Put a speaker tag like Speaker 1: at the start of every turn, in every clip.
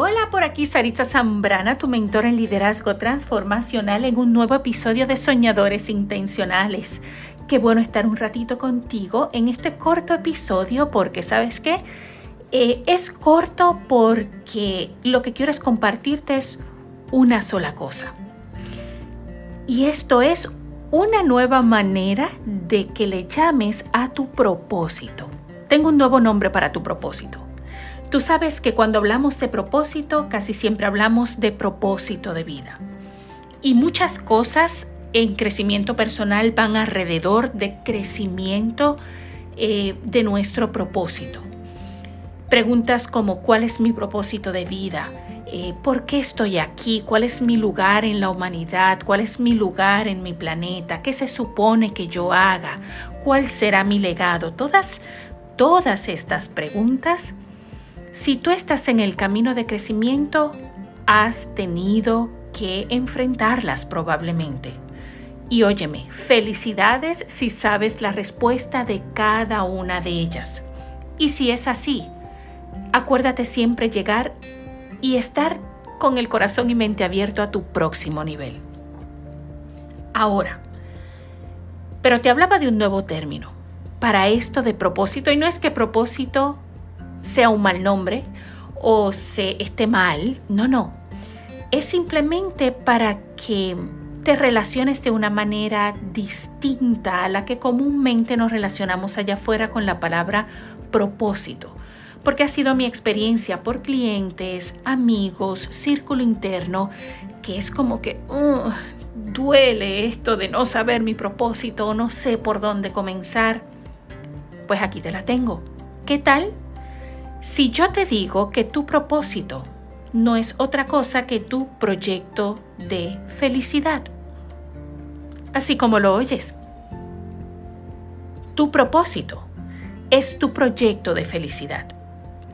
Speaker 1: Hola, por aquí Saritza Zambrana, tu mentor en liderazgo transformacional en un nuevo episodio de Soñadores Intencionales. Qué bueno estar un ratito contigo en este corto episodio porque sabes qué, eh, es corto porque lo que quiero es compartirte es una sola cosa. Y esto es una nueva manera de que le llames a tu propósito. Tengo un nuevo nombre para tu propósito. Tú sabes que cuando hablamos de propósito, casi siempre hablamos de propósito de vida. Y muchas cosas en crecimiento personal van alrededor de crecimiento eh, de nuestro propósito. Preguntas como ¿cuál es mi propósito de vida? Eh, ¿Por qué estoy aquí? ¿Cuál es mi lugar en la humanidad? ¿Cuál es mi lugar en mi planeta? ¿Qué se supone que yo haga? ¿Cuál será mi legado? Todas, todas estas preguntas si tú estás en el camino de crecimiento, has tenido que enfrentarlas probablemente. Y óyeme, felicidades si sabes la respuesta de cada una de ellas. Y si es así, acuérdate siempre llegar y estar con el corazón y mente abierto a tu próximo nivel. Ahora, pero te hablaba de un nuevo término para esto de propósito y no es que propósito sea un mal nombre o se esté mal. No, no. Es simplemente para que te relaciones de una manera distinta a la que comúnmente nos relacionamos allá afuera con la palabra propósito. Porque ha sido mi experiencia por clientes, amigos, círculo interno, que es como que duele esto de no saber mi propósito o no sé por dónde comenzar. Pues aquí te la tengo. ¿Qué tal si yo te digo que tu propósito no es otra cosa que tu proyecto de felicidad, así como lo oyes, tu propósito es tu proyecto de felicidad.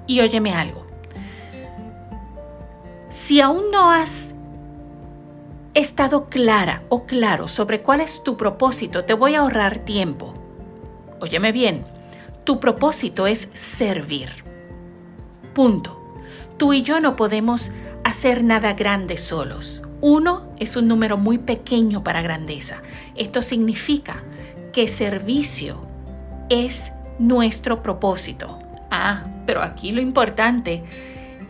Speaker 1: Y óyeme algo, si aún no has estado clara o claro sobre cuál es tu propósito, te voy a ahorrar tiempo. Óyeme bien, tu propósito es servir. Punto. Tú y yo no podemos hacer nada grande solos. Uno es un número muy pequeño para grandeza. Esto significa que servicio es nuestro propósito. Ah, pero aquí lo importante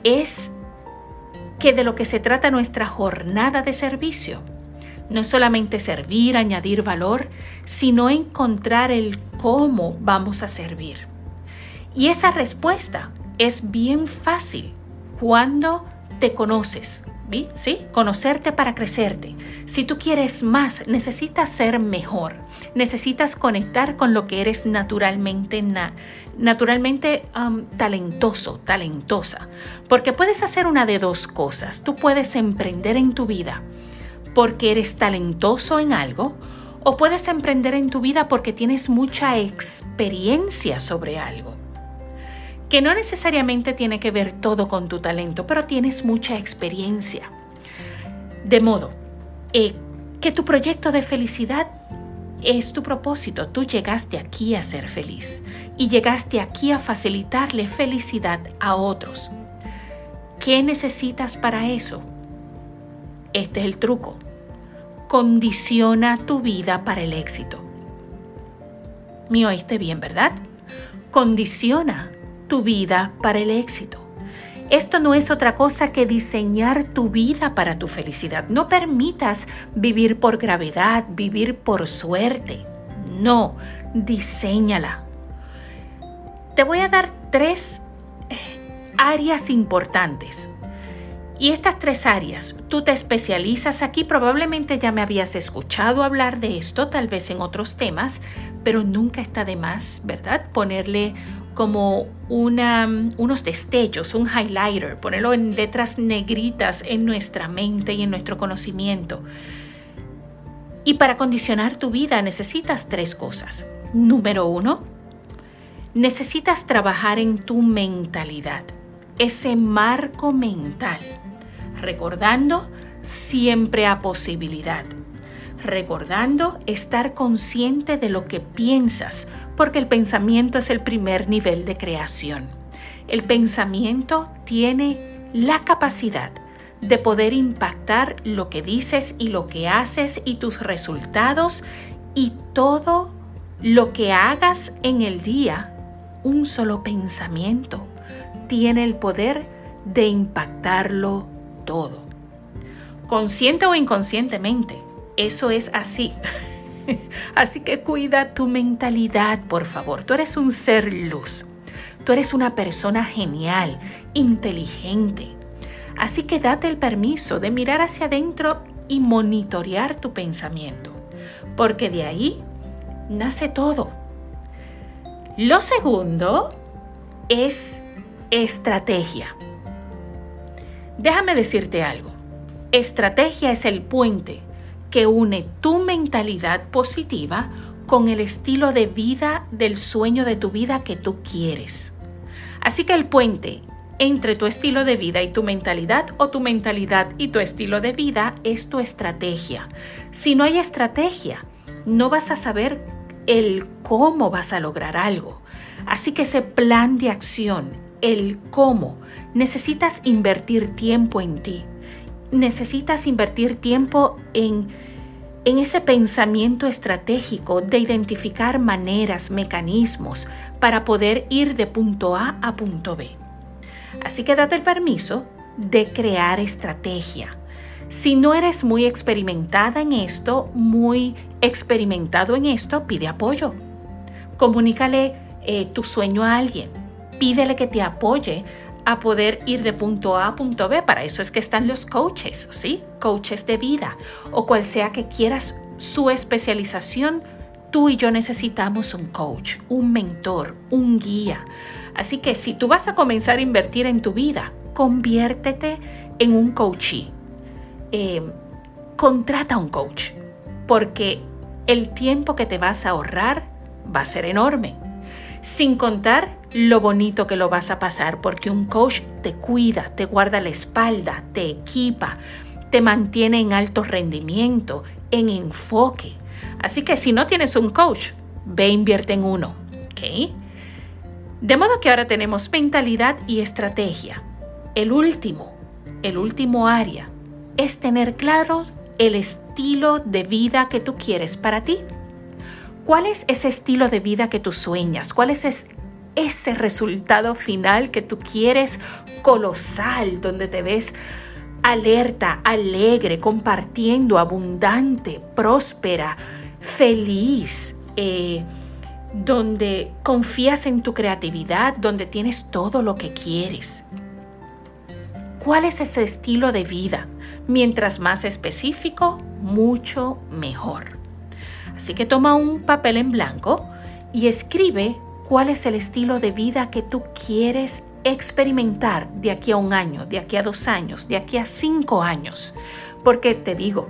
Speaker 1: es que de lo que se trata nuestra jornada de servicio no es solamente servir, añadir valor, sino encontrar el cómo vamos a servir. Y esa respuesta es bien fácil cuando te conoces. ¿Sí? Conocerte para crecerte. Si tú quieres más, necesitas ser mejor. Necesitas conectar con lo que eres naturalmente, naturalmente talentoso, talentosa. Porque puedes hacer una de dos cosas. Tú puedes emprender en tu vida porque eres talentoso en algo o puedes emprender en tu vida porque tienes mucha experiencia sobre algo que no necesariamente tiene que ver todo con tu talento, pero tienes mucha experiencia. De modo eh, que tu proyecto de felicidad es tu propósito. Tú llegaste aquí a ser feliz y llegaste aquí a facilitarle felicidad a otros. ¿Qué necesitas para eso? Este es el truco. Condiciona tu vida para el éxito. ¿Me oíste bien, verdad? Condiciona tu vida para el éxito. Esto no es otra cosa que diseñar tu vida para tu felicidad. No permitas vivir por gravedad, vivir por suerte. No, diseñala. Te voy a dar tres eh, áreas importantes. Y estas tres áreas, tú te especializas aquí, probablemente ya me habías escuchado hablar de esto, tal vez en otros temas, pero nunca está de más, ¿verdad? Ponerle como unos destellos, un highlighter, ponerlo en letras negritas en nuestra mente y en nuestro conocimiento. Y para condicionar tu vida necesitas tres cosas. Número uno, necesitas trabajar en tu mentalidad, ese marco mental, recordando siempre a posibilidad recordando estar consciente de lo que piensas, porque el pensamiento es el primer nivel de creación. El pensamiento tiene la capacidad de poder impactar lo que dices y lo que haces y tus resultados y todo lo que hagas en el día, un solo pensamiento tiene el poder de impactarlo todo. Consciente o inconscientemente, eso es así. Así que cuida tu mentalidad, por favor. Tú eres un ser luz. Tú eres una persona genial, inteligente. Así que date el permiso de mirar hacia adentro y monitorear tu pensamiento, porque de ahí nace todo. Lo segundo es estrategia. Déjame decirte algo. Estrategia es el puente que une tu mentalidad positiva con el estilo de vida del sueño de tu vida que tú quieres. Así que el puente entre tu estilo de vida y tu mentalidad o tu mentalidad y tu estilo de vida es tu estrategia. Si no hay estrategia, no vas a saber el cómo vas a lograr algo. Así que ese plan de acción, el cómo, necesitas invertir tiempo en ti. Necesitas invertir tiempo en, en ese pensamiento estratégico de identificar maneras, mecanismos para poder ir de punto A a punto B. Así que date el permiso de crear estrategia. Si no eres muy experimentada en esto, muy experimentado en esto, pide apoyo. Comunícale eh, tu sueño a alguien. Pídele que te apoye a poder ir de punto A a punto B. Para eso es que están los coaches, ¿sí? Coaches de vida o cual sea que quieras su especialización. Tú y yo necesitamos un coach, un mentor, un guía. Así que si tú vas a comenzar a invertir en tu vida, conviértete en un coachee. Eh, contrata un coach, porque el tiempo que te vas a ahorrar va a ser enorme. Sin contar lo bonito que lo vas a pasar, porque un coach te cuida, te guarda la espalda, te equipa, te mantiene en alto rendimiento, en enfoque. Así que si no tienes un coach, ve invierte en uno. ¿ok? De modo que ahora tenemos mentalidad y estrategia. El último, el último área, es tener claro el estilo de vida que tú quieres para ti. ¿Cuál es ese estilo de vida que tú sueñas? ¿Cuál es ese resultado final que tú quieres colosal, donde te ves alerta, alegre, compartiendo, abundante, próspera, feliz? Eh, donde confías en tu creatividad, donde tienes todo lo que quieres. ¿Cuál es ese estilo de vida? Mientras más específico, mucho mejor. Así que toma un papel en blanco y escribe cuál es el estilo de vida que tú quieres experimentar de aquí a un año, de aquí a dos años, de aquí a cinco años. Porque te digo,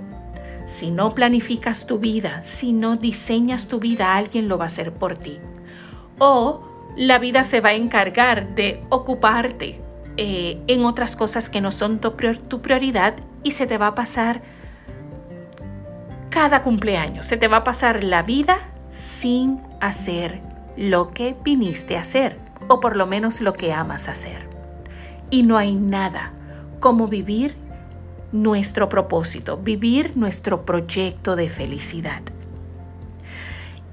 Speaker 1: si no planificas tu vida, si no diseñas tu vida, alguien lo va a hacer por ti. O la vida se va a encargar de ocuparte eh, en otras cosas que no son tu, tu prioridad y se te va a pasar cada cumpleaños, se te va a pasar la vida sin hacer lo que viniste a hacer, o por lo menos lo que amas hacer. Y no hay nada como vivir nuestro propósito, vivir nuestro proyecto de felicidad.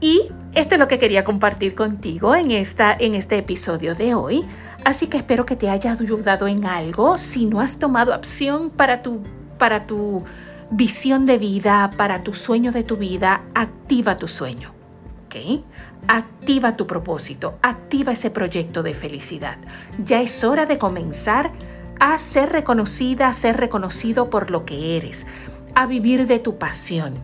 Speaker 1: Y esto es lo que quería compartir contigo en, esta, en este episodio de hoy. Así que espero que te haya ayudado en algo. Si no has tomado acción para tu, para tu visión de vida, para tu sueño de tu vida, activa tu sueño. Activa tu propósito, activa ese proyecto de felicidad. Ya es hora de comenzar a ser reconocida, a ser reconocido por lo que eres, a vivir de tu pasión.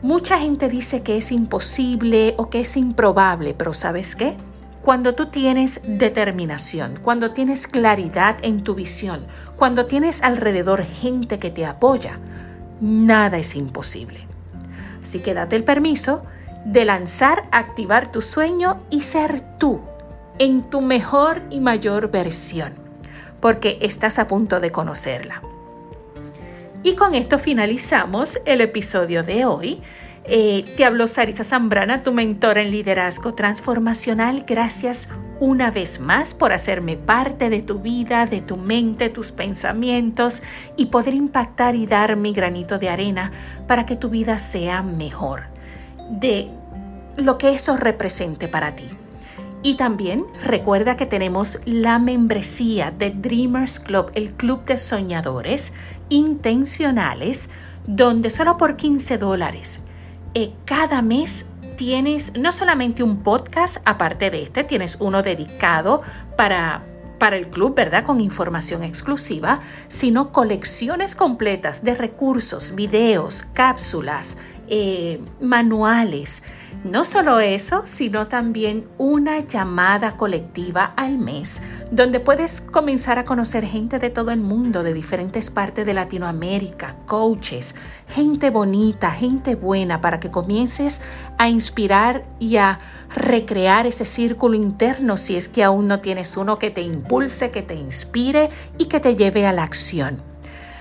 Speaker 1: Mucha gente dice que es imposible o que es improbable, pero ¿sabes qué? Cuando tú tienes determinación, cuando tienes claridad en tu visión, cuando tienes alrededor gente que te apoya, nada es imposible. Así que date el permiso de lanzar, activar tu sueño y ser tú en tu mejor y mayor versión porque estás a punto de conocerla. Y con esto finalizamos el episodio de hoy. Eh, te habló Sarisa Zambrana, tu mentora en liderazgo transformacional. Gracias una vez más por hacerme parte de tu vida, de tu mente, tus pensamientos y poder impactar y dar mi granito de arena para que tu vida sea mejor. De lo que eso represente para ti. Y también recuerda que tenemos la membresía de Dreamers Club, el club de soñadores intencionales, donde solo por 15 dólares eh, cada mes tienes no solamente un podcast, aparte de este, tienes uno dedicado para, para el club, ¿verdad? Con información exclusiva, sino colecciones completas de recursos, videos, cápsulas, eh, manuales no solo eso, sino también una llamada colectiva al mes, donde puedes comenzar a conocer gente de todo el mundo, de diferentes partes de Latinoamérica, coaches, gente bonita, gente buena, para que comiences a inspirar y a recrear ese círculo interno si es que aún no tienes uno que te impulse, que te inspire y que te lleve a la acción.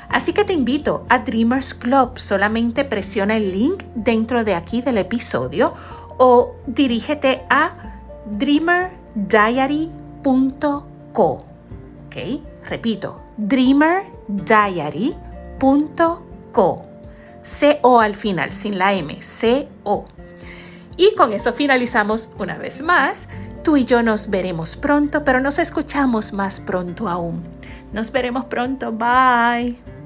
Speaker 1: Así que te invito a Dreamers Club. Solamente presiona el link dentro de aquí del episodio o dirígete a dreamerdiary.co. ¿Ok? Repito, dreamerdiary.co. C-O al final, sin la M, C-O. Y con eso finalizamos una vez más. Tú y yo nos veremos pronto, pero nos escuchamos más pronto aún. Nos veremos pronto. Bye.